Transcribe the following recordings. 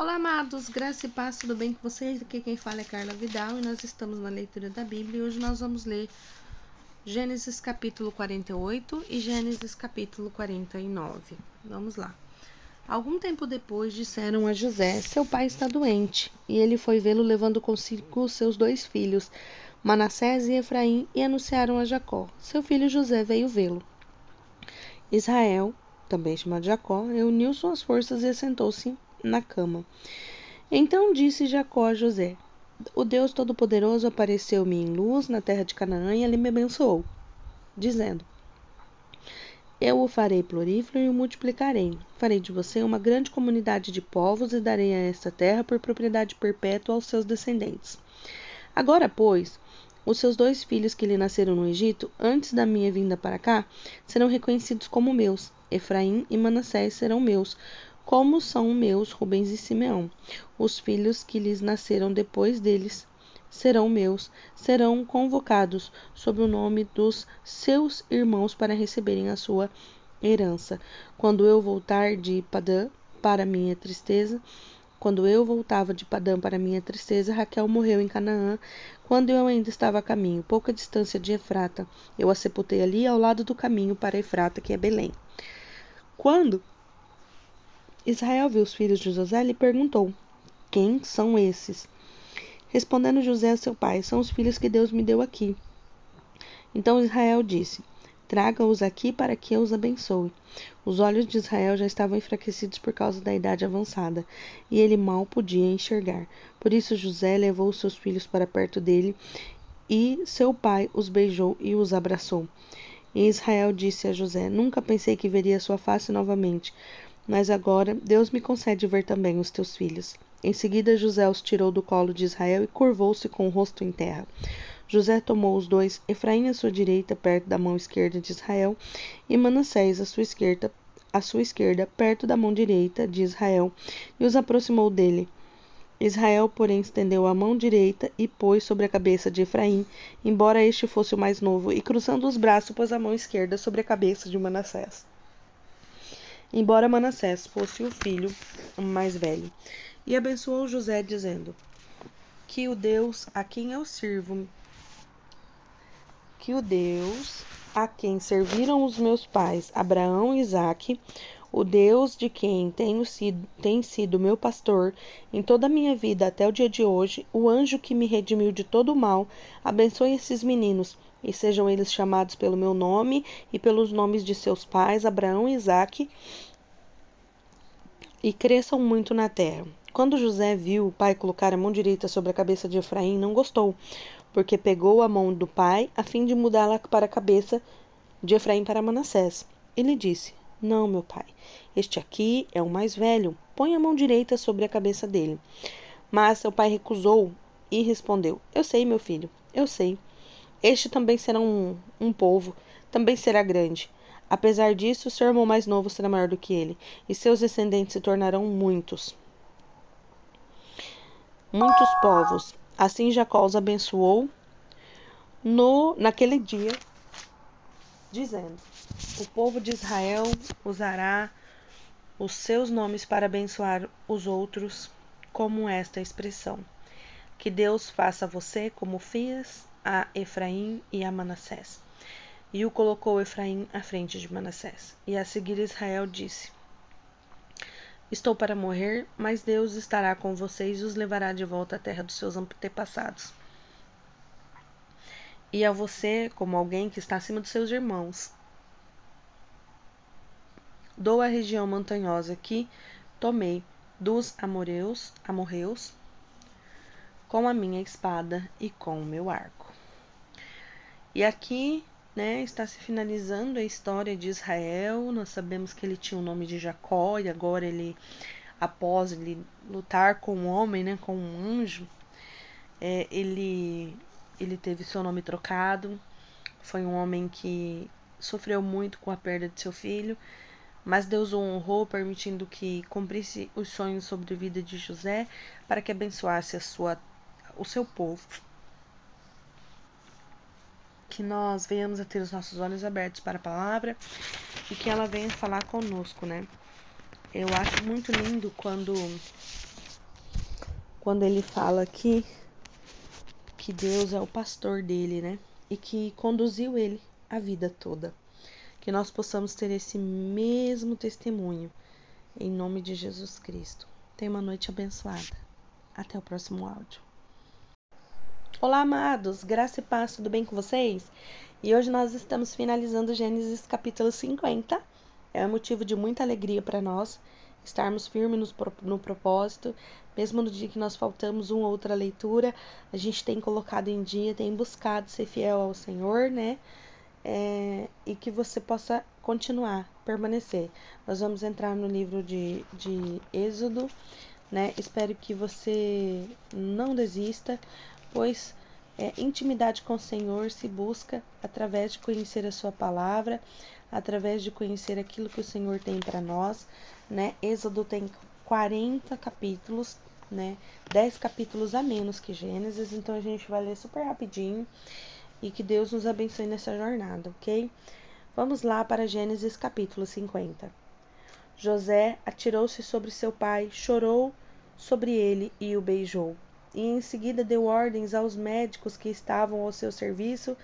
Olá, amados, graça e paz, tudo bem com vocês? Aqui quem fala é Carla Vidal e nós estamos na leitura da Bíblia e hoje nós vamos ler Gênesis capítulo 48 e Gênesis capítulo 49. Vamos lá. Algum tempo depois disseram a José: Seu pai está doente, e ele foi vê-lo levando consigo seus dois filhos, Manassés e Efraim, e anunciaram a Jacó. Seu filho José veio vê-lo. Israel, também chamado Jacó, reuniu suas forças e assentou-se na cama. Então disse Jacó a José: O Deus Todo-Poderoso apareceu-me em luz na terra de Canaã e ele me abençoou, dizendo: Eu o farei florífero e o multiplicarei. Farei de você uma grande comunidade de povos e darei a esta terra por propriedade perpétua aos seus descendentes. Agora, pois, os seus dois filhos que lhe nasceram no Egito, antes da minha vinda para cá, serão reconhecidos como meus. Efraim e Manassés serão meus, como são meus Rubens e Simeão. Os filhos que lhes nasceram depois deles serão meus, serão convocados sob o nome dos seus irmãos para receberem a sua herança. Quando eu voltar de Padã para minha tristeza, quando eu voltava de Padã para minha tristeza, Raquel morreu em Canaã, quando eu ainda estava a caminho, pouca distância de Efrata. Eu a sepultei ali ao lado do caminho para Efrata, que é Belém. Quando Israel viu os filhos de José e lhe perguntou: Quem são esses? Respondendo José a seu pai: São os filhos que Deus me deu aqui. Então Israel disse: Traga-os aqui para que eu os abençoe. Os olhos de Israel já estavam enfraquecidos por causa da idade avançada, e ele mal podia enxergar. Por isso José levou seus filhos para perto dele, e seu pai os beijou e os abraçou. E Israel disse a José: Nunca pensei que veria sua face novamente. Mas agora Deus me concede ver também os teus filhos. Em seguida, José os tirou do colo de Israel e curvou-se com o rosto em terra. José tomou os dois, Efraim à sua direita, perto da mão esquerda de Israel, e Manassés à sua esquerda, à sua esquerda, perto da mão direita de Israel, e os aproximou dele. Israel, porém, estendeu a mão direita e pôs sobre a cabeça de Efraim, embora este fosse o mais novo, e cruzando os braços, pôs a mão esquerda sobre a cabeça de Manassés embora Manassés fosse o filho mais velho. E abençoou José, dizendo: Que o Deus a quem eu sirvo, que o Deus a quem serviram os meus pais, Abraão e Isaque, o Deus de quem tenho sido, tem sido meu pastor em toda a minha vida até o dia de hoje, o anjo que me redimiu de todo o mal, abençoe esses meninos e sejam eles chamados pelo meu nome e pelos nomes de seus pais, Abraão e Isaque, e cresçam muito na terra. Quando José viu o pai colocar a mão direita sobre a cabeça de Efraim, não gostou, porque pegou a mão do pai a fim de mudá-la para a cabeça de Efraim para Manassés. Ele disse: Não, meu pai, este aqui é o mais velho, põe a mão direita sobre a cabeça dele. Mas seu pai recusou e respondeu: Eu sei, meu filho, eu sei. Este também será um, um povo, também será grande. Apesar disso, seu irmão mais novo será maior do que ele, e seus descendentes se tornarão muitos. Muitos povos. Assim Jacó os abençoou no naquele dia, dizendo: O povo de Israel usará os seus nomes para abençoar os outros, como esta expressão: Que Deus faça você como fez a Efraim e a Manassés. E o colocou Efraim à frente de Manassés. E a seguir Israel disse: Estou para morrer, mas Deus estará com vocês e os levará de volta à terra dos seus antepassados. E a você, como alguém que está acima dos seus irmãos, dou a região montanhosa que tomei dos amoreus, amorreus, com a minha espada e com o meu arco. E aqui, né, está se finalizando a história de Israel. Nós sabemos que ele tinha o nome de Jacó e agora ele, após ele lutar com um homem, né, com um anjo, é, ele ele teve seu nome trocado. Foi um homem que sofreu muito com a perda de seu filho, mas Deus o honrou, permitindo que cumprisse os sonhos sobre a vida de José, para que abençoasse a sua, o seu povo que nós venhamos a ter os nossos olhos abertos para a palavra e que ela venha falar conosco, né? Eu acho muito lindo quando quando ele fala aqui que Deus é o pastor dele, né? E que conduziu ele a vida toda. Que nós possamos ter esse mesmo testemunho em nome de Jesus Cristo. Tenha uma noite abençoada. Até o próximo áudio. Olá, amados, graça e paz, tudo bem com vocês? E hoje nós estamos finalizando Gênesis capítulo 50. É um motivo de muita alegria para nós estarmos firmes no, propósito, mesmo no dia que nós faltamos uma ou outra leitura, a gente tem colocado em dia, tem buscado ser fiel ao Senhor, né? É, e que você possa continuar, permanecer. Nós vamos entrar no livro de, de Êxodo, né? Espero que você não desista, pois é, intimidade com o Senhor se busca através de conhecer a Sua palavra, através de conhecer aquilo que o Senhor tem para nós, né? Êxodo tem 40 capítulos, né? 10 capítulos a menos que Gênesis, então a gente vai ler super rapidinho e que Deus nos abençoe nessa jornada, ok? Vamos lá para Gênesis capítulo 50. José atirou-se sobre seu pai, chorou sobre ele e o beijou. E em seguida deu ordens aos médicos que estavam ao seu serviço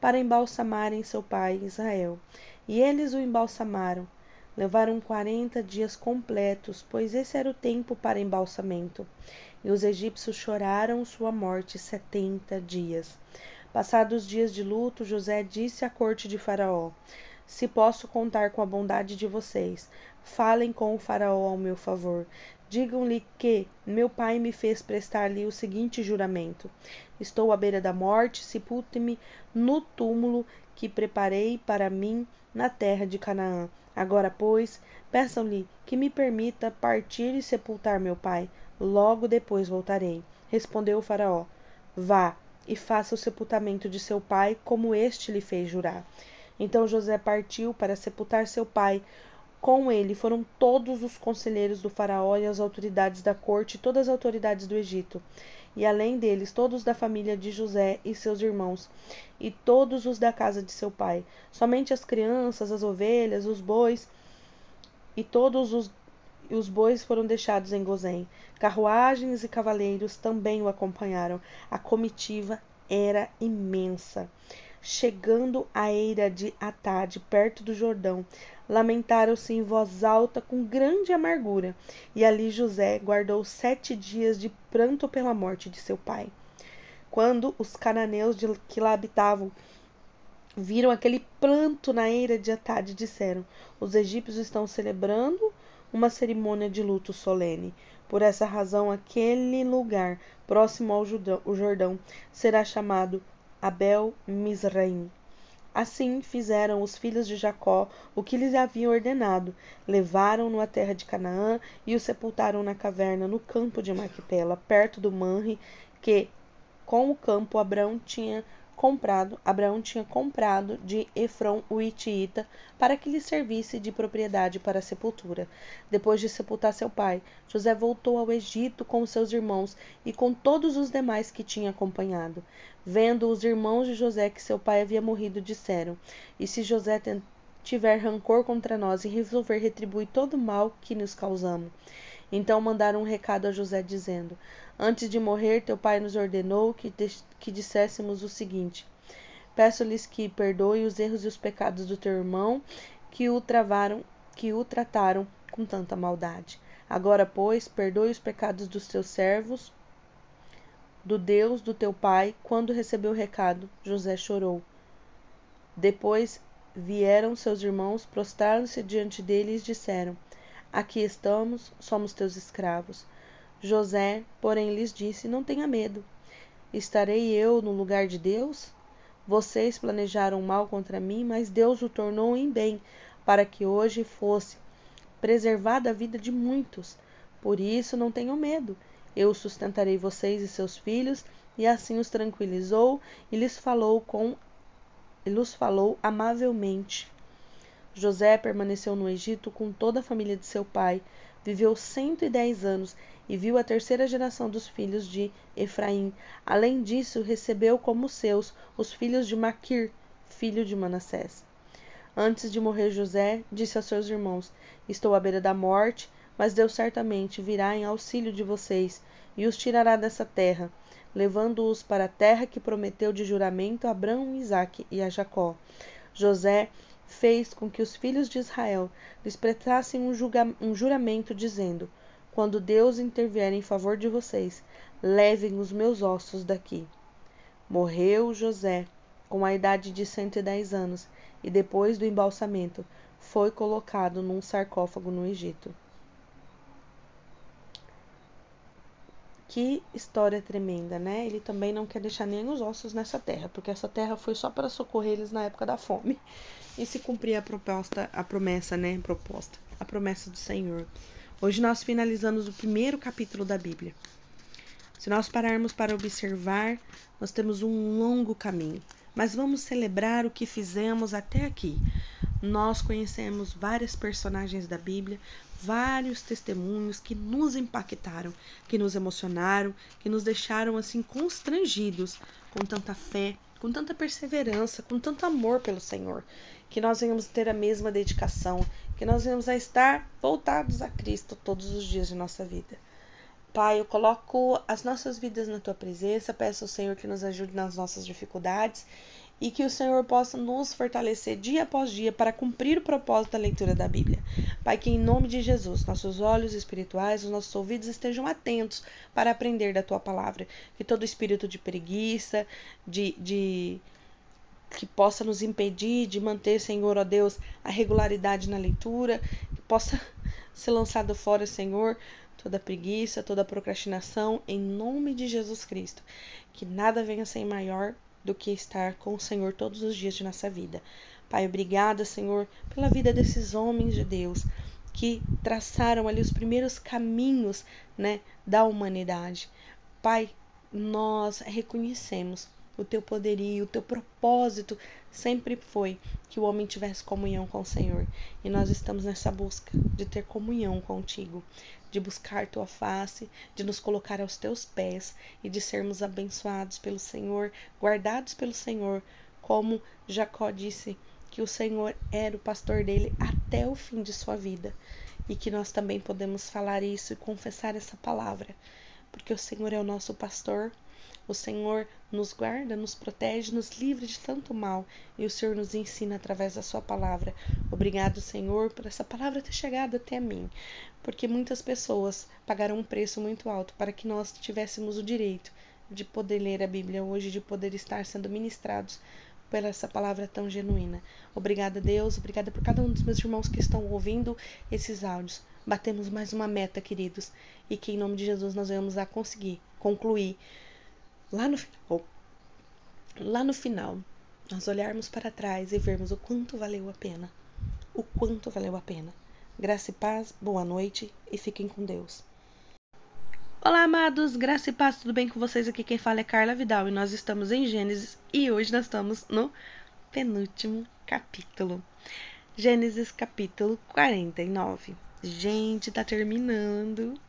para embalsamarem seu pai Israel. E eles o embalsamaram. Levaram quarenta dias completos, pois esse era o tempo para embalsamento. E os egípcios choraram sua morte setenta dias. Passados os dias de luto, José disse à corte de Faraó: Se posso contar com a bondade de vocês, falem com o Faraó ao meu favor. Digam-lhe que meu pai me fez prestar-lhe o seguinte juramento: Estou à beira da morte, sepulte-me no túmulo que preparei para mim na terra de Canaã. Agora, pois, peçam-lhe que me permita partir e sepultar meu pai. Logo depois voltarei. Respondeu o Faraó: Vá e faça o sepultamento de seu pai, como este lhe fez jurar. Então José partiu para sepultar seu pai. Com ele foram todos os conselheiros do Faraó e as autoridades da corte e todas as autoridades do Egito e além deles todos da família de José e seus irmãos, e todos os da casa de seu pai. Somente as crianças, as ovelhas, os bois e todos os, os bois foram deixados em Gozém. Carruagens e cavaleiros também o acompanharam. A comitiva era imensa. Chegando à eira de Atade, perto do Jordão, lamentaram-se em voz alta com grande amargura, e ali José guardou sete dias de pranto pela morte de seu pai. Quando os cananeus de, que lá habitavam viram aquele pranto na eira de Atade, disseram: Os egípcios estão celebrando uma cerimônia de luto solene. Por essa razão, aquele lugar próximo ao Jordão será chamado Abel Mizraim. Assim fizeram os filhos de Jacó o que lhes haviam ordenado. Levaram-no à terra de Canaã e o sepultaram na caverna no campo de Maquipela, perto do Manre, que com o campo Abraão tinha comprado, Abraão tinha comprado de Efron o Itiita para que lhe servisse de propriedade para a sepultura. Depois de sepultar seu pai, José voltou ao Egito com seus irmãos e com todos os demais que tinha acompanhado. Vendo os irmãos de José que seu pai havia morrido, disseram: E se José tiver rancor contra nós e resolver retribuir todo o mal que nos causamos? Então mandaram um recado a José, dizendo: Antes de morrer, teu pai nos ordenou que, que disséssemos o seguinte: Peço-lhes que perdoe os erros e os pecados do teu irmão, que o travaram, que o trataram com tanta maldade. Agora, pois, perdoe os pecados dos teus servos, do Deus do teu pai. Quando recebeu o recado, José chorou. Depois vieram seus irmãos, prostraram-se diante dele e disseram: Aqui estamos, somos teus escravos. José, porém, lhes disse: Não tenha medo. Estarei eu no lugar de Deus? Vocês planejaram mal contra mim, mas Deus o tornou em bem, para que hoje fosse preservada a vida de muitos. Por isso não tenham medo. Eu sustentarei vocês e seus filhos. E assim os tranquilizou e lhes falou com lhes falou amavelmente. José permaneceu no Egito com toda a família de seu pai, viveu cento e dez anos e viu a terceira geração dos filhos de Efraim. Além disso, recebeu como seus os filhos de Maquir, filho de Manassés. Antes de morrer José, disse aos seus irmãos: Estou à beira da morte, mas Deus certamente virá em auxílio de vocês e os tirará dessa terra, levando-os para a terra que prometeu de juramento a Abraão, Isaque e a Jacó. José fez com que os filhos de Israel lhes prestassem um, um juramento, dizendo: Quando Deus intervier em favor de vocês, levem os meus ossos daqui. Morreu José com a idade de 110 anos e depois do embalsamento foi colocado num sarcófago no Egito. Que história tremenda, né? Ele também não quer deixar nem os ossos nessa terra, porque essa terra foi só para socorrer eles na época da fome e se cumprir a proposta, a promessa, né? Proposta, a promessa do Senhor. Hoje nós finalizamos o primeiro capítulo da Bíblia. Se nós pararmos para observar, nós temos um longo caminho, mas vamos celebrar o que fizemos até aqui. Nós conhecemos várias personagens da Bíblia, vários testemunhos que nos impactaram, que nos emocionaram, que nos deixaram assim constrangidos com tanta fé, com tanta perseverança, com tanto amor pelo Senhor, que nós venhamos ter a mesma dedicação, que nós venhamos a estar voltados a Cristo todos os dias de nossa vida. Pai, eu coloco as nossas vidas na tua presença, peço ao Senhor que nos ajude nas nossas dificuldades e que o Senhor possa nos fortalecer dia após dia para cumprir o propósito da leitura da Bíblia. Pai, que em nome de Jesus, nossos olhos espirituais, os nossos ouvidos estejam atentos para aprender da tua palavra. Que todo espírito de preguiça, de, de que possa nos impedir de manter, Senhor, ó Deus, a regularidade na leitura, que possa ser lançado fora, Senhor, toda preguiça, toda procrastinação, em nome de Jesus Cristo. Que nada venha ser maior do que estar com o Senhor todos os dias de nossa vida. Pai, obrigada, Senhor, pela vida desses homens de Deus que traçaram ali os primeiros caminhos, né, da humanidade. Pai, nós reconhecemos o teu poderio, o teu propósito sempre foi que o homem tivesse comunhão com o Senhor. E nós estamos nessa busca de ter comunhão contigo de buscar tua face, de nos colocar aos teus pés e de sermos abençoados pelo Senhor, guardados pelo Senhor, como Jacó disse que o Senhor era o pastor dele até o fim de sua vida e que nós também podemos falar isso e confessar essa palavra, porque o Senhor é o nosso pastor o Senhor nos guarda, nos protege, nos livra de tanto mal e o Senhor nos ensina através da Sua palavra. Obrigado, Senhor, por essa palavra ter chegado até mim, porque muitas pessoas pagaram um preço muito alto para que nós tivéssemos o direito de poder ler a Bíblia hoje, de poder estar sendo ministrados por essa palavra tão genuína. Obrigada, Deus, obrigada por cada um dos meus irmãos que estão ouvindo esses áudios. Batemos mais uma meta, queridos, e que em nome de Jesus nós venhamos a conseguir concluir lá no final, lá no final, nós olharmos para trás e vermos o quanto valeu a pena. O quanto valeu a pena. Graça e paz, boa noite e fiquem com Deus. Olá, amados, graça e paz, tudo bem com vocês? Aqui quem fala é Carla Vidal e nós estamos em Gênesis e hoje nós estamos no penúltimo capítulo. Gênesis capítulo 49. Gente, tá terminando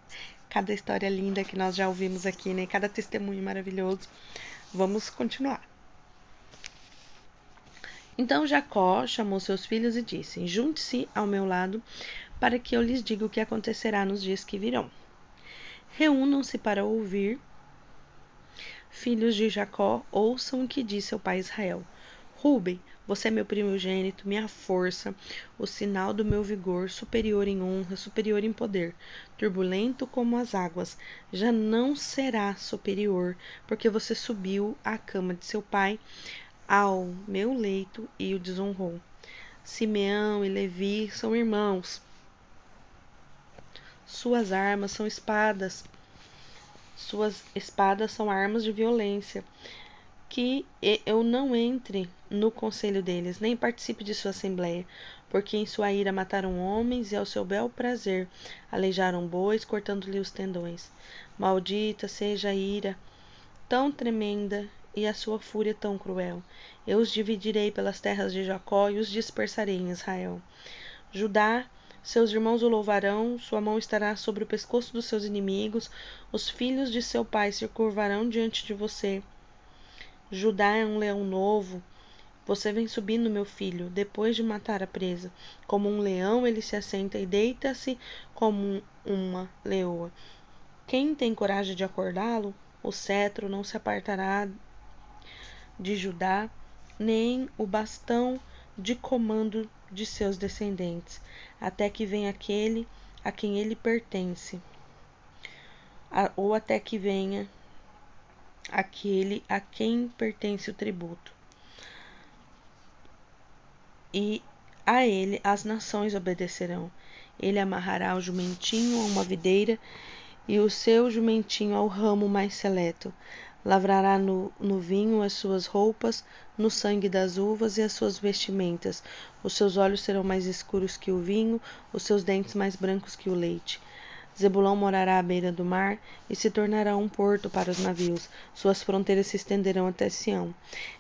cada história linda que nós já ouvimos aqui, né? Cada testemunho maravilhoso. Vamos continuar. Então Jacó chamou seus filhos e disse: Junte-se ao meu lado, para que eu lhes diga o que acontecerá nos dias que virão. Reúnam-se para ouvir. Filhos de Jacó, ouçam o que disse seu pai Israel. Ruben, você é meu primogênito, minha força, o sinal do meu vigor, superior em honra, superior em poder, turbulento como as águas, já não será superior, porque você subiu à cama de seu pai, ao meu leito e o desonrou. Simeão e Levi são irmãos. Suas armas são espadas. Suas espadas são armas de violência que eu não entre no conselho deles, nem participe de sua assembléia, porque em sua ira mataram homens e ao seu bel prazer aleijaram bois, cortando-lhe os tendões. Maldita seja a ira tão tremenda e a sua fúria tão cruel. Eu os dividirei pelas terras de Jacó e os dispersarei em Israel. Judá, seus irmãos o louvarão, sua mão estará sobre o pescoço dos seus inimigos, os filhos de seu pai se curvarão diante de você Judá é um leão novo, Você vem subindo, meu filho, depois de matar a presa. Como um leão, ele se assenta e deita-se como uma leoa. Quem tem coragem de acordá-lo? O cetro não se apartará de Judá, nem o bastão de comando de seus descendentes, até que venha aquele a quem ele pertence, ou até que venha aquele a quem pertence o tributo. E a ele as nações obedecerão. Ele amarrará o jumentinho a uma videira e o seu jumentinho ao ramo mais seleto. Lavrará no, no vinho as suas roupas, no sangue das uvas e as suas vestimentas. Os seus olhos serão mais escuros que o vinho, os seus dentes mais brancos que o leite. Zebulão morará à beira do mar e se tornará um porto para os navios. Suas fronteiras se estenderão até Sião.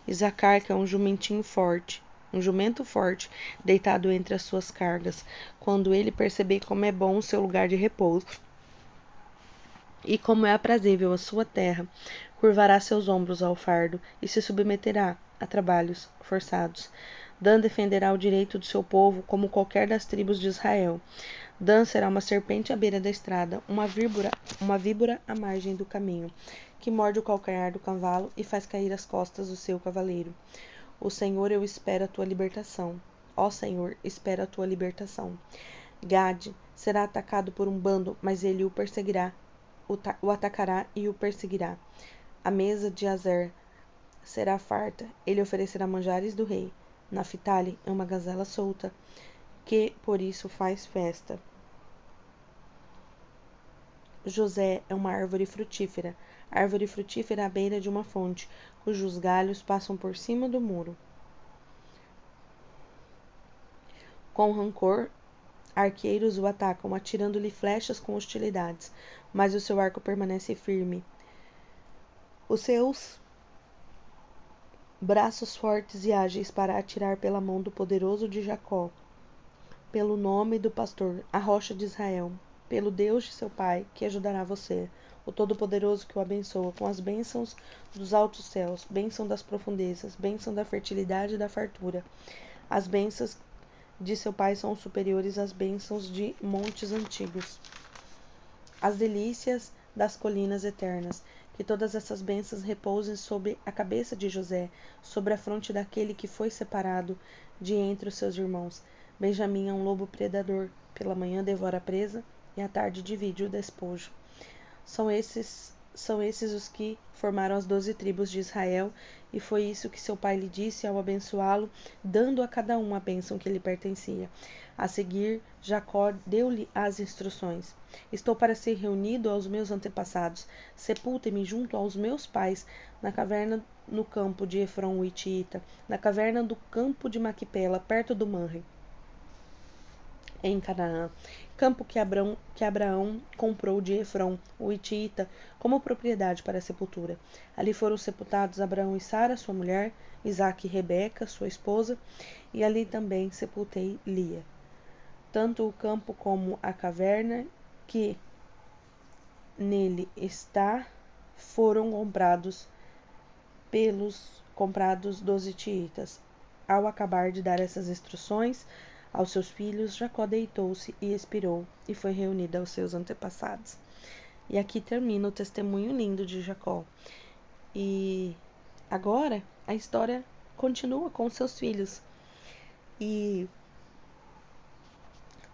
Isacar, que é um jumentinho forte, um jumento forte, deitado entre as suas cargas, quando ele perceber como é bom o seu lugar de repouso e como é aprazível a sua terra, curvará seus ombros ao fardo e se submeterá a trabalhos forçados. Dan defenderá o direito do seu povo como qualquer das tribos de Israel. Dan será uma serpente à beira da estrada, uma víbora, uma víbora à margem do caminho, que morde o calcanhar do cavalo e faz cair as costas do seu cavaleiro. O Senhor, eu espero a tua libertação. Ó Senhor, espero a tua libertação. Gade será atacado por um bando, mas ele o perseguirá, o, o atacará e o perseguirá. A mesa de Azer será farta, ele oferecerá manjares do rei. Naphtali é uma gazela solta, que por isso faz festa. José é uma árvore frutífera, árvore frutífera à beira de uma fonte, cujos galhos passam por cima do muro. Com rancor, arqueiros o atacam, atirando-lhe flechas com hostilidades, mas o seu arco permanece firme. Os seus braços fortes e ágeis para atirar pela mão do poderoso de Jacó, pelo nome do pastor, a rocha de Israel, pelo Deus de seu pai, que ajudará você, o Todo-Poderoso que o abençoa com as bênçãos dos altos céus, bênção das profundezas, bênção da fertilidade e da fartura. As bênçãos de seu pai são superiores às bênçãos de montes antigos. As delícias das colinas eternas que todas essas bênçãos repousem sobre a cabeça de José, sobre a fronte daquele que foi separado de entre os seus irmãos. Benjamim é um lobo predador, pela manhã devora a presa e à tarde divide o despojo. São esses são esses os que formaram as doze tribos de Israel, e foi isso que seu pai lhe disse ao abençoá-lo, dando a cada um a bênção que lhe pertencia. A seguir, Jacó deu-lhe as instruções: Estou para ser reunido aos meus antepassados. Sepultem-me junto aos meus pais, na caverna no campo de Efron o Itiita, na caverna do campo de Maquipela, perto do Manre em Canaã, campo que Abraão, que Abraão comprou de Efron, o Itiita, como propriedade para a sepultura. Ali foram sepultados Abraão e Sara, sua mulher, Isaque e Rebeca, sua esposa, e ali também sepultei Lia. Tanto o campo como a caverna que nele está foram comprados pelos comprados dos itiitas. Ao acabar de dar essas instruções, aos seus filhos, Jacó deitou-se e expirou, e foi reunido aos seus antepassados. E aqui termina o testemunho lindo de Jacó. E agora a história continua com seus filhos. E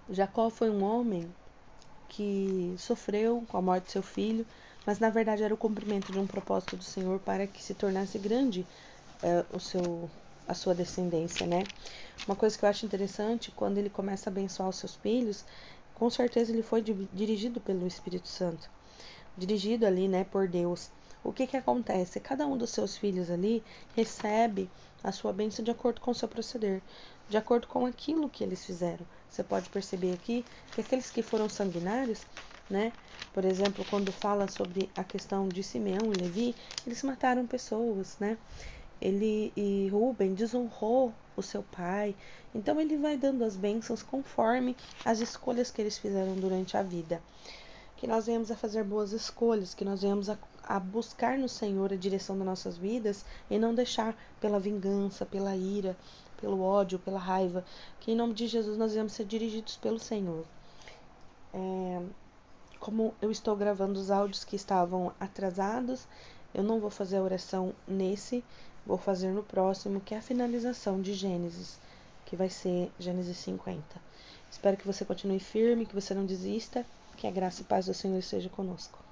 Jacó foi um homem que sofreu com a morte de seu filho, mas na verdade era o cumprimento de um propósito do Senhor para que se tornasse grande é, o seu a sua descendência, né? Uma coisa que eu acho interessante, quando ele começa a abençoar os seus filhos, com certeza ele foi dirigido pelo Espírito Santo, dirigido ali, né, por Deus. O que que acontece? Cada um dos seus filhos ali recebe a sua bênção de acordo com o seu proceder, de acordo com aquilo que eles fizeram. Você pode perceber aqui que aqueles que foram sanguinários, né? Por exemplo, quando fala sobre a questão de Simeão e Levi, eles mataram pessoas, né? Ele e Ruben desonrou o seu pai. Então ele vai dando as bênçãos conforme as escolhas que eles fizeram durante a vida. Que nós venhamos a fazer boas escolhas, que nós venhamos a, a buscar no Senhor a direção das nossas vidas e não deixar pela vingança, pela ira, pelo ódio, pela raiva, que em nome de Jesus nós vamos ser dirigidos pelo Senhor. É, como eu estou gravando os áudios que estavam atrasados, eu não vou fazer a oração nesse, vou fazer no próximo, que é a finalização de Gênesis, que vai ser Gênesis 50. Espero que você continue firme, que você não desista, que a graça e paz do Senhor esteja conosco.